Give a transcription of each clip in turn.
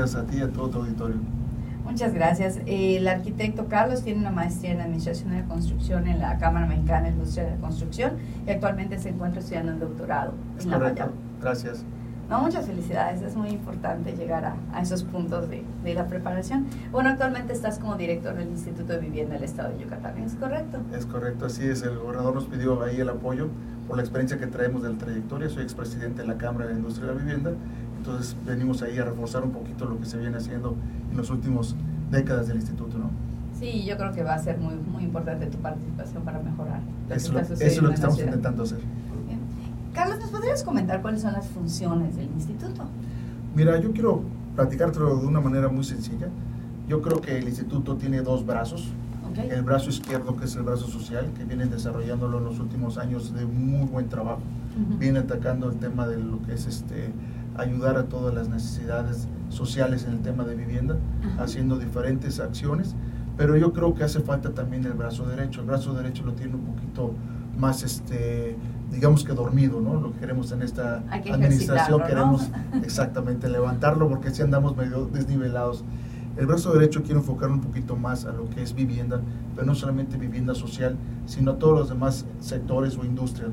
días a ti y a todo tu auditorio. Muchas gracias. El arquitecto Carlos tiene una maestría en Administración de la Construcción en la Cámara Mexicana de Industria de la Construcción y actualmente se encuentra estudiando un doctorado es en correcto. Gracias. No, muchas felicidades, es muy importante llegar a, a esos puntos de, de, la preparación. Bueno, actualmente estás como director del Instituto de Vivienda del Estado de Yucatán, ¿es correcto? Es correcto, así es, el gobernador nos pidió ahí el apoyo por la experiencia que traemos de la trayectoria, soy expresidente de la Cámara de Industria de la Vivienda, entonces venimos ahí a reforzar un poquito lo que se viene haciendo en los últimos décadas del instituto, ¿no? Sí, yo creo que va a ser muy, muy importante tu participación para mejorar. Eso, eso es lo que estamos intentando hacer. Carlos, ¿nos podrías comentar cuáles son las funciones del instituto? Mira, yo quiero platicártelo de una manera muy sencilla. Yo creo que el instituto tiene dos brazos. Okay. El brazo izquierdo, que es el brazo social, que vienen desarrollándolo en los últimos años de muy buen trabajo. Uh -huh. Viene atacando el tema de lo que es este ayudar a todas las necesidades sociales en el tema de vivienda, uh -huh. haciendo diferentes acciones, pero yo creo que hace falta también el brazo derecho. El brazo derecho lo tiene un poquito más este digamos que dormido, ¿no? Lo que queremos en esta que administración, queremos ¿no? exactamente levantarlo porque si andamos medio desnivelados. El brazo derecho quiere enfocar un poquito más a lo que es vivienda, pero no solamente vivienda social, sino a todos los demás sectores o industrias.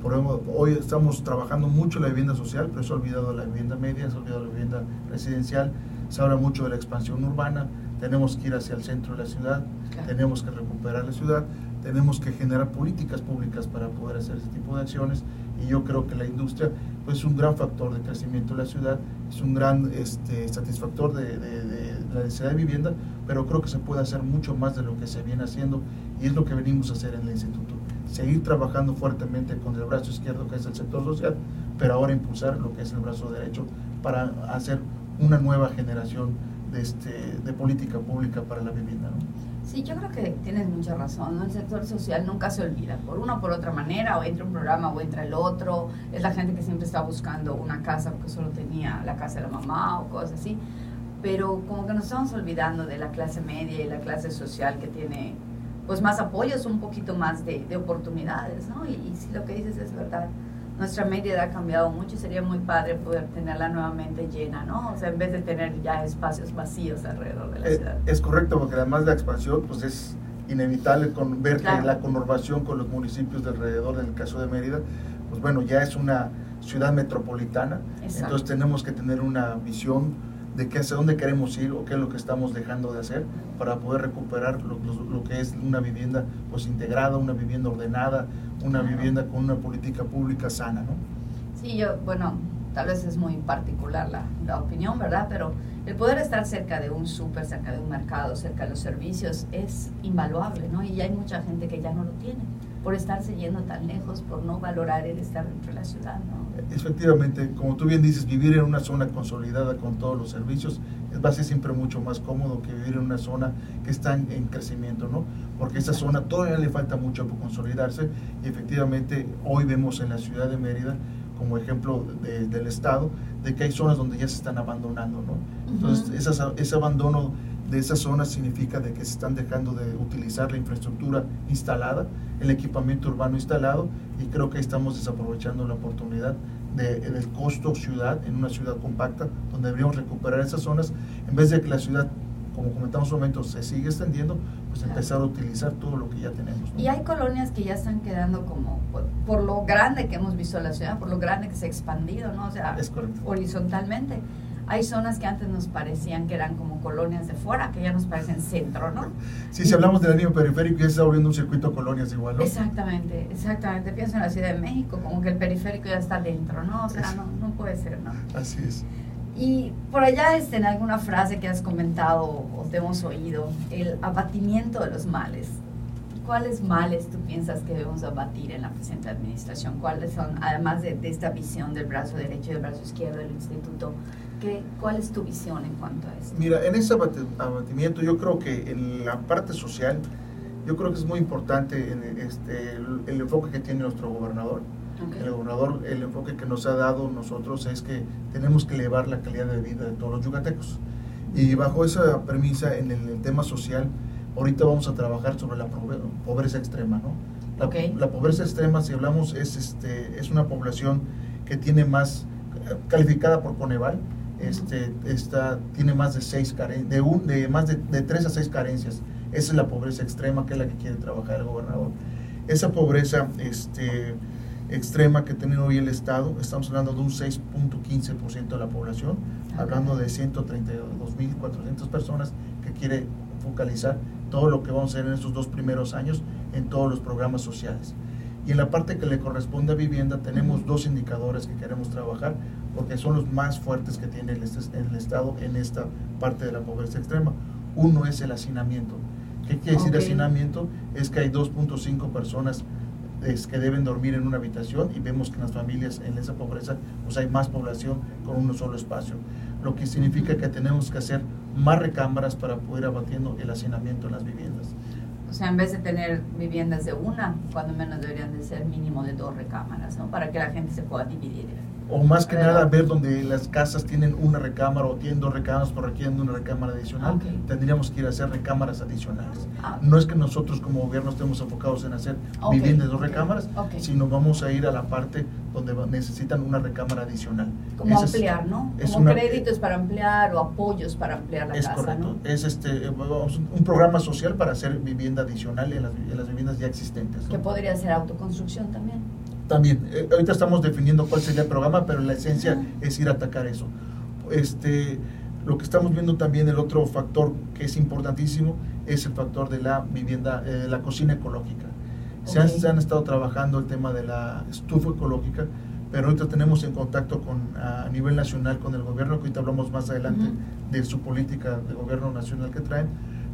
Por ejemplo, hoy estamos trabajando mucho la vivienda social, pero se ha olvidado la vivienda media, se ha olvidado la vivienda residencial, se habla mucho de la expansión urbana, tenemos que ir hacia el centro de la ciudad, claro. tenemos que recuperar la ciudad, tenemos que generar políticas públicas para poder hacer ese tipo de acciones y yo creo que la industria pues, es un gran factor de crecimiento de la ciudad, es un gran este, satisfactor de, de, de, la necesidad de vivienda, pero creo que se puede hacer mucho más de lo que se viene haciendo y es lo que venimos a hacer en el instituto. Seguir trabajando fuertemente con el brazo izquierdo que es el sector social, pero ahora impulsar lo que es el brazo derecho para hacer una nueva generación de, este, de política pública para la vivienda. ¿no? Sí, yo creo que tienes mucha razón. ¿no? El sector social nunca se olvida, por una o por otra manera, o entra un programa o entra el otro. Es la gente que siempre está buscando una casa porque solo tenía la casa de la mamá o cosas así. Pero como que nos estamos olvidando de la clase media y la clase social que tiene pues más apoyos, un poquito más de, de oportunidades, ¿no? Y, y si lo que dices es verdad nuestra media ha cambiado mucho y sería muy padre poder tenerla nuevamente llena, ¿no? O sea, en vez de tener ya espacios vacíos alrededor de la es, ciudad. Es correcto, porque además la expansión, pues es inevitable con, ver claro. que la conurbación con los municipios de alrededor, en el caso de Mérida, pues bueno, ya es una ciudad metropolitana, Exacto. entonces tenemos que tener una visión de qué, hacia dónde queremos ir o qué es lo que estamos dejando de hacer para poder recuperar lo, lo, lo que es una vivienda pues integrada, una vivienda ordenada, una vivienda con una política pública sana, ¿no? Sí, yo, bueno, tal vez es muy particular la, la opinión, ¿verdad? Pero el poder estar cerca de un súper, cerca de un mercado, cerca de los servicios es invaluable, ¿no? Y hay mucha gente que ya no lo tiene por estarse yendo tan lejos, por no valorar el estar dentro de la ciudad, ¿no? Efectivamente, como tú bien dices, vivir en una zona consolidada con todos los servicios va a ser siempre mucho más cómodo que vivir en una zona que está en, en crecimiento, ¿no? Porque esa zona todavía le falta mucho por consolidarse y efectivamente hoy vemos en la ciudad de Mérida como ejemplo de, del Estado, de que hay zonas donde ya se están abandonando, ¿no? Entonces, uh -huh. esas, ese abandono de esas zonas significa de que se están dejando de utilizar la infraestructura instalada, el equipamiento urbano instalado, y creo que estamos desaprovechando la oportunidad de, del costo ciudad, en una ciudad compacta, donde deberíamos recuperar esas zonas, en vez de que la ciudad como comentamos un momento, se sigue extendiendo, pues empezar a utilizar todo lo que ya tenemos. ¿no? Y hay colonias que ya están quedando como, por, por, lo grande que hemos visto la ciudad, por lo grande que se ha expandido, ¿no? O sea, horizontalmente. Hay zonas que antes nos parecían que eran como colonias de fuera, que ya nos parecen centro, ¿no? Sí, si hablamos del anillo periférico, ya se está volviendo un circuito de colonias igual, ¿no? Exactamente, exactamente. Pienso en la Ciudad de México, como que el periférico ya está dentro, ¿no? O sea, no, no puede ser, ¿no? Así es. Y por allá, este, en alguna frase que has comentado o te hemos oído, el abatimiento de los males. ¿Cuáles males tú piensas que debemos abatir en la presente administración? ¿Cuáles son, además de, de esta visión del brazo derecho y del brazo izquierdo del instituto, ¿qué, ¿cuál es tu visión en cuanto a eso? Mira, en ese abatimiento yo creo que en la parte social, yo creo que es muy importante en este, el, el enfoque que tiene nuestro gobernador Okay. El gobernador, el enfoque que nos ha dado nosotros es que tenemos que elevar la calidad de vida de todos los yucatecos. Y bajo esa premisa, en el, en el tema social, ahorita vamos a trabajar sobre la pobreza extrema, ¿no? La, okay. la pobreza extrema, si hablamos, es, este, es una población que tiene más, calificada por Coneval, este, está, tiene más de seis de, un, de más de, de tres a seis carencias. Esa es la pobreza extrema que es la que quiere trabajar el gobernador. Esa pobreza este, extrema que tiene hoy el Estado, estamos hablando de un 6.15% de la población, hablando de 132.400 personas que quiere focalizar todo lo que vamos a hacer en estos dos primeros años en todos los programas sociales. Y en la parte que le corresponde a vivienda tenemos dos indicadores que queremos trabajar porque son los más fuertes que tiene el, el Estado en esta parte de la pobreza extrema. Uno es el hacinamiento. ¿Qué quiere decir hacinamiento? Es que hay 2.5 personas que deben dormir en una habitación y vemos que en las familias en esa pobreza pues hay más población con un solo espacio, lo que significa que tenemos que hacer más recámaras para poder abatiendo el hacinamiento en las viviendas. O sea, en vez de tener viviendas de una, cuando menos deberían de ser mínimo de dos recámaras, ¿no? Para que la gente se pueda dividir o más que nada ver donde las casas tienen una recámara o tienen dos recámaras pero requieren una recámara adicional, tendríamos que ir a hacer recámaras adicionales. Ah. No es que nosotros como gobierno estemos enfocados en hacer viviendas de dos recámaras, sino vamos a ir a la parte donde necesitan una recámara adicional. Como ampliar, ¿no? Como créditos para ampliar o apoyos para ampliar la es casa. Correcto. Es este, un programa social para hacer vivienda adicional en las, en las viviendas ya existentes. Que podría ser autoconstrucción también también. Eh, ahorita estamos definiendo cuál sería el programa, pero la esencia es ir a atacar eso. Este, lo que estamos viendo también, el otro factor que es importantísimo, es el factor de la vivienda, eh, la cocina ecológica. Se, han, se, han, estado trabajando el tema de la estufa ecológica, pero ahorita tenemos en contacto con, a nivel nacional con el gobierno, que ahorita hablamos más adelante de su política de gobierno nacional que traen,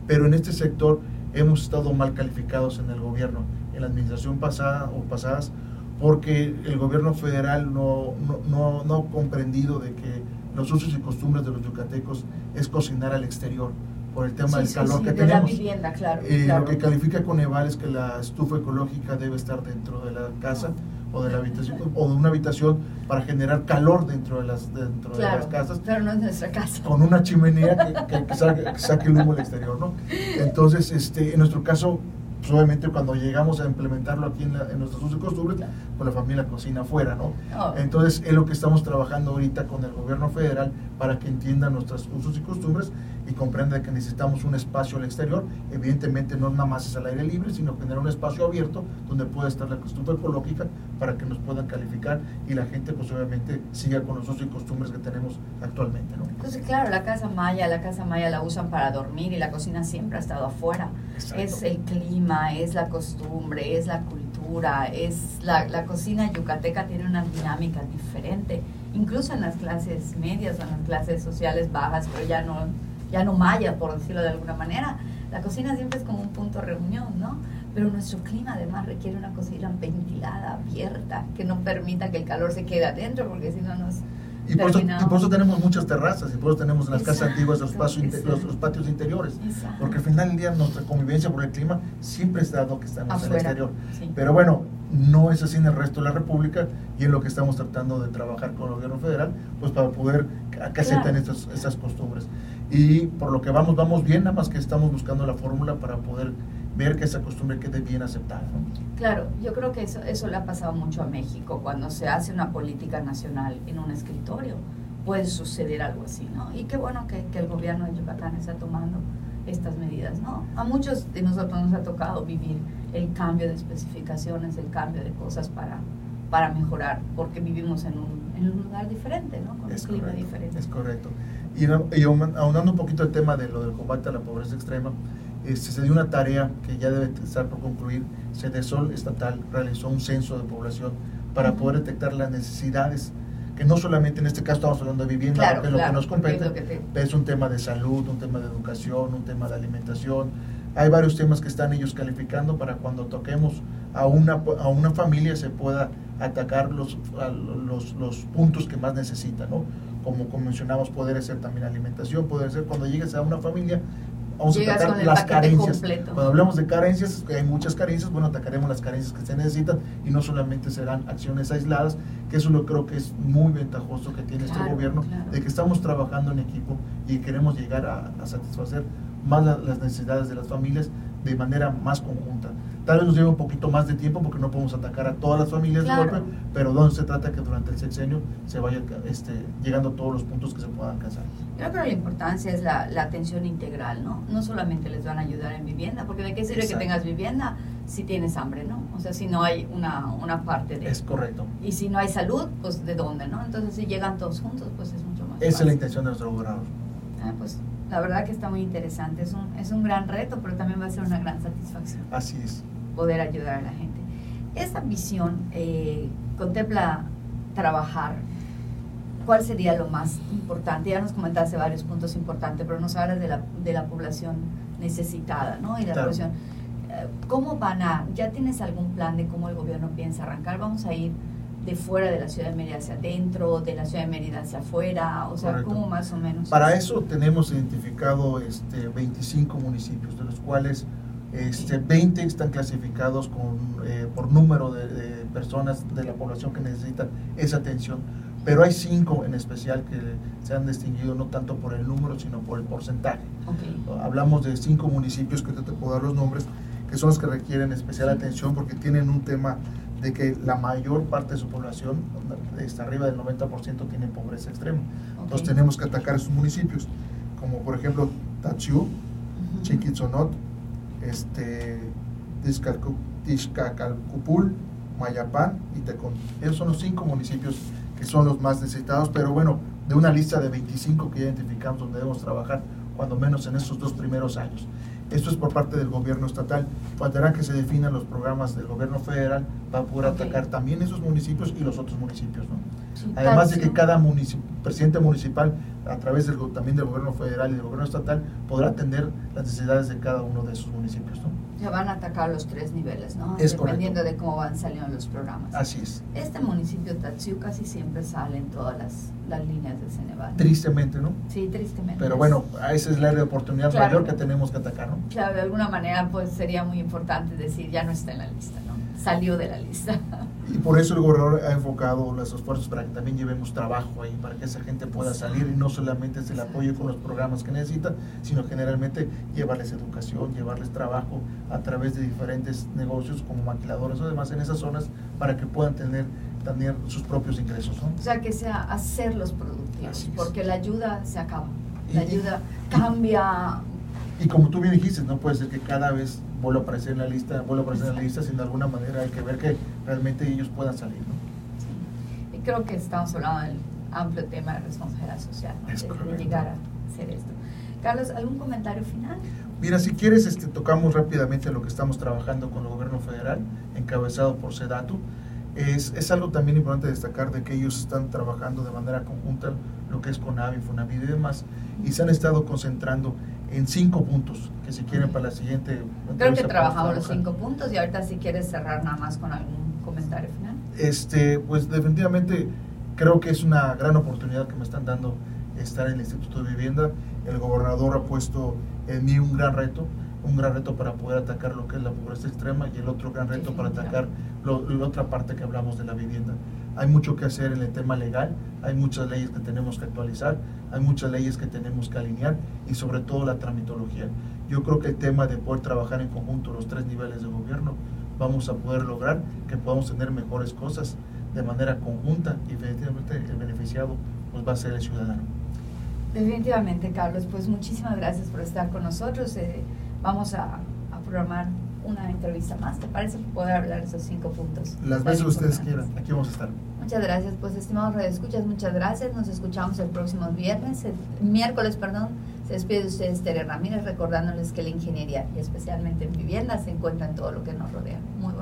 pero en este sector hemos estado mal calificados en el gobierno, en la administración pasada o pasadas, porque el gobierno federal no, no, no, ha comprendido de que los usos y costumbres de los yucatecos es cocinar al exterior por el tema del calor que tenemos. vivienda, claro, eh, Lo que califica con Eval es que la estufa ecológica debe estar dentro de la casa o de la habitación o de una habitación para generar calor dentro de las dentro de las casas. Pero no es nuestra casa. Con una chimenea que, que, saque, que, saque, el humo al exterior, ¿no? Entonces, este, en nuestro caso pues, obviamente cuando llegamos a implementarlo aquí en, en nuestros usos y costumbres, pues la familia cocina afuera, ¿no? Oh. Entonces es lo que estamos trabajando ahorita con el gobierno federal para que entienda nuestros usos y costumbres y comprenda que necesitamos un espacio al exterior. Evidentemente no nada más es al aire libre, sino tener un espacio abierto donde pueda estar la costumbre ecológica para que nos puedan calificar y la gente pues obviamente siga con los usos y costumbres que tenemos actualmente, ¿no? Entonces claro, la casa maya, la casa maya la usan para dormir y la cocina siempre ha estado afuera. Es el clima, es la costumbre, es la cultura, es la, la cocina yucateca tiene una dinámica diferente, incluso en las clases medias o en las clases sociales bajas, pero ya no, ya no maya, por decirlo de alguna manera. La cocina siempre es como un punto de reunión, ¿no? Pero nuestro clima además requiere una cocina ventilada, abierta, que no permita que el calor se quede adentro, porque si no nos y por, eso, tenemos muchas terrazas, y por eso tenemos en las casas antiguas los, los, patios interiores. Porque al final del día nuestra convivencia por el clima siempre está dado que estamos en el exterior. Pero bueno, no es así en el resto de la República y es lo que estamos tratando de trabajar con el gobierno federal, pues para poder que acepten estas, estas costumbres. Y por lo que vamos, vamos bien, nada más que estamos buscando la fórmula para poder ver que esa costumbre quede bien aceptada. Claro, yo creo que eso, eso le ha pasado mucho a México. Cuando se hace una política nacional en un escritorio, puede suceder algo así, ¿no? Y qué bueno que, que el gobierno de Yucatán está tomando estas medidas, ¿no? A muchos de nosotros nos ha tocado vivir el cambio de especificaciones, el cambio de cosas para, para mejorar, porque vivimos en un, en un lugar diferente, ¿no? Con un clima diferente. Es correcto. Y, y aunando un poquito el tema de lo del combate a la pobreza extrema, este, se dio una tarea que ya debe estar por concluir. CEDESOL estatal realizó un censo de población para poder detectar las necesidades, que no solamente en este caso estamos hablando de vivienda, porque lo que nos compete es, un tema de salud, un tema de educación, un tema de alimentación. Hay varios temas que están ellos calificando para cuando toquemos a una, a una familia se pueda atacar los, los, los puntos que más necesita, ¿no? Como, como mencionamos, poder ser también alimentación, poder ser cuando llegues a una familia, vamos a atacar las carencias. Cuando hablamos de carencias, que hay muchas carencias, bueno, atacaremos las carencias que se necesitan y no solamente serán acciones aisladas, que eso lo creo que es muy ventajoso que tiene este gobierno, de que estamos trabajando en equipo y queremos llegar a, satisfacer más las necesidades de las familias de manera más conjunta. Tal vez nos lleve un poquito más de tiempo porque no podemos atacar a todas las familias de golpe, pero donde se trata que durante el sexenio se vaya este, llegando a todos los puntos que se puedan alcanzar. Creo que la importancia es la, atención integral, ¿no? No solamente les van a ayudar en vivienda, porque de qué sirve que tengas vivienda si tienes hambre, ¿no? O sea, si no hay una, una parte de... Es correcto. Y si no hay salud, pues ¿de dónde, no? Entonces, si llegan todos juntos, pues es mucho más Esa es la intención de nuestro gobernador. Ah, pues la verdad que está muy interesante. Es un, es un gran reto, pero también va a ser una gran satisfacción. Así es poder ayudar a la gente. Esta visión eh, contempla trabajar. ¿Cuál sería lo más importante? Ya nos comentaste varios puntos importantes, pero nos hablas de la, de la población necesitada, ¿no? Y la población. Eh, ¿Cómo van a, ya tienes algún plan de cómo el gobierno piensa arrancar? ¿Vamos a ir de fuera de la ciudad de Mérida hacia adentro, de la ciudad de Mérida hacia afuera? O sea, ¿cómo más o menos? Para eso tenemos identificado este, 25 municipios, de los cuales este, 20 están clasificados con, eh, por número de, personas de la población que necesitan esa atención, pero hay 5 en especial que se han distinguido no tanto por el número, sino por el porcentaje. Hablamos de 5 municipios que te, puedo dar los nombres, que son los que requieren especial atención porque tienen un tema de que la mayor parte de su población, está arriba del 90%, tiene pobreza extrema. Entonces tenemos que atacar esos municipios, como por ejemplo Tachiú, Chiquitzonot, este, Tizcacalcupul, Mayapán y Tecón. Esos son los cinco municipios que son los más necesitados, pero bueno, de una lista de 25 que identificamos donde debemos trabajar, cuando menos en estos dos primeros años. Esto es por parte del gobierno estatal. Faltará que se definan los programas del gobierno federal para poder atacar también esos municipios y los otros municipios. ¿no? Además de que cada presidente municipal, a través del, también del gobierno federal y del gobierno estatal, podrá atender las necesidades de cada uno de esos municipios. ¿no? Ya van a atacar los tres niveles, ¿no? Dependiendo de cómo van saliendo los programas. Así es. Este municipio Tatsiu casi siempre sale en todas las, las líneas de Ceneval. Tristemente, ¿no? Sí, tristemente. Pero bueno, esa es la área de oportunidad mayor que tenemos que atacar, ¿no? Claro, de alguna manera pues sería muy importante decir, ya no está en la lista, ¿no? Salió de la lista. Y por eso el gobernador ha enfocado los esfuerzos para que también llevemos trabajo ahí, para que esa gente pueda salir y no solamente es el apoyo con los programas que necesita, sino generalmente llevarles educación, llevarles trabajo a través de diferentes negocios como maquiladores o demás en esas zonas para que puedan tener también sus propios ingresos. O sea, que sea hacerlos productivos, porque la ayuda se acaba, la ayuda cambia. Y como tú bien dijiste, no puede ser que cada vez vuelva a aparecer en la lista, vuelva a aparecer en la lista, sino de alguna manera hay que ver que realmente ellos puedan salir. ¿no? Y creo que estamos hablando del amplio tema de responsabilidad social, de, llegar a hacer esto. Carlos, ¿algún comentario final? Mira, si quieres, este, tocamos rápidamente lo que estamos trabajando con el gobierno federal, encabezado por SEDATU. Es, es, algo también importante destacar de que ellos están trabajando de manera conjunta lo que es CONAVI, FUNAVID y demás, y se han estado concentrando en cinco puntos que si quieren para la siguiente. Creo que trabajamos los cinco puntos y ahorita si quieres cerrar nada más con algún comentario final. Este, pues definitivamente creo que es una gran oportunidad que me están dando estar en el Instituto de Vivienda. El gobernador ha puesto en mí un gran reto, un gran reto para poder atacar lo que es la pobreza extrema y el otro gran reto para atacar la otra parte que hablamos de la vivienda. Hay mucho que hacer en el tema legal, hay muchas leyes que tenemos que actualizar, hay muchas leyes que tenemos que alinear y sobre todo la tramitología. Yo creo que el tema de poder trabajar en conjunto los tres niveles de gobierno, vamos a poder lograr que podamos tener mejores cosas de manera conjunta y definitivamente el beneficiado pues, va a ser el ciudadano. Definitivamente, Carlos, pues muchísimas gracias por estar con nosotros. Eh, vamos a, a programar una entrevista más, ¿te parece? Poder hablar esos cinco puntos. Las veces que ustedes quieran, aquí vamos a estar. Muchas gracias, pues estimados escuchas muchas gracias. Nos escuchamos el próximo viernes, el miércoles, perdón. Se despide de ustedes Tere Ramírez, recordándoles que la ingeniería, y especialmente en vivienda, se encuentra en todo lo que nos rodea. Muy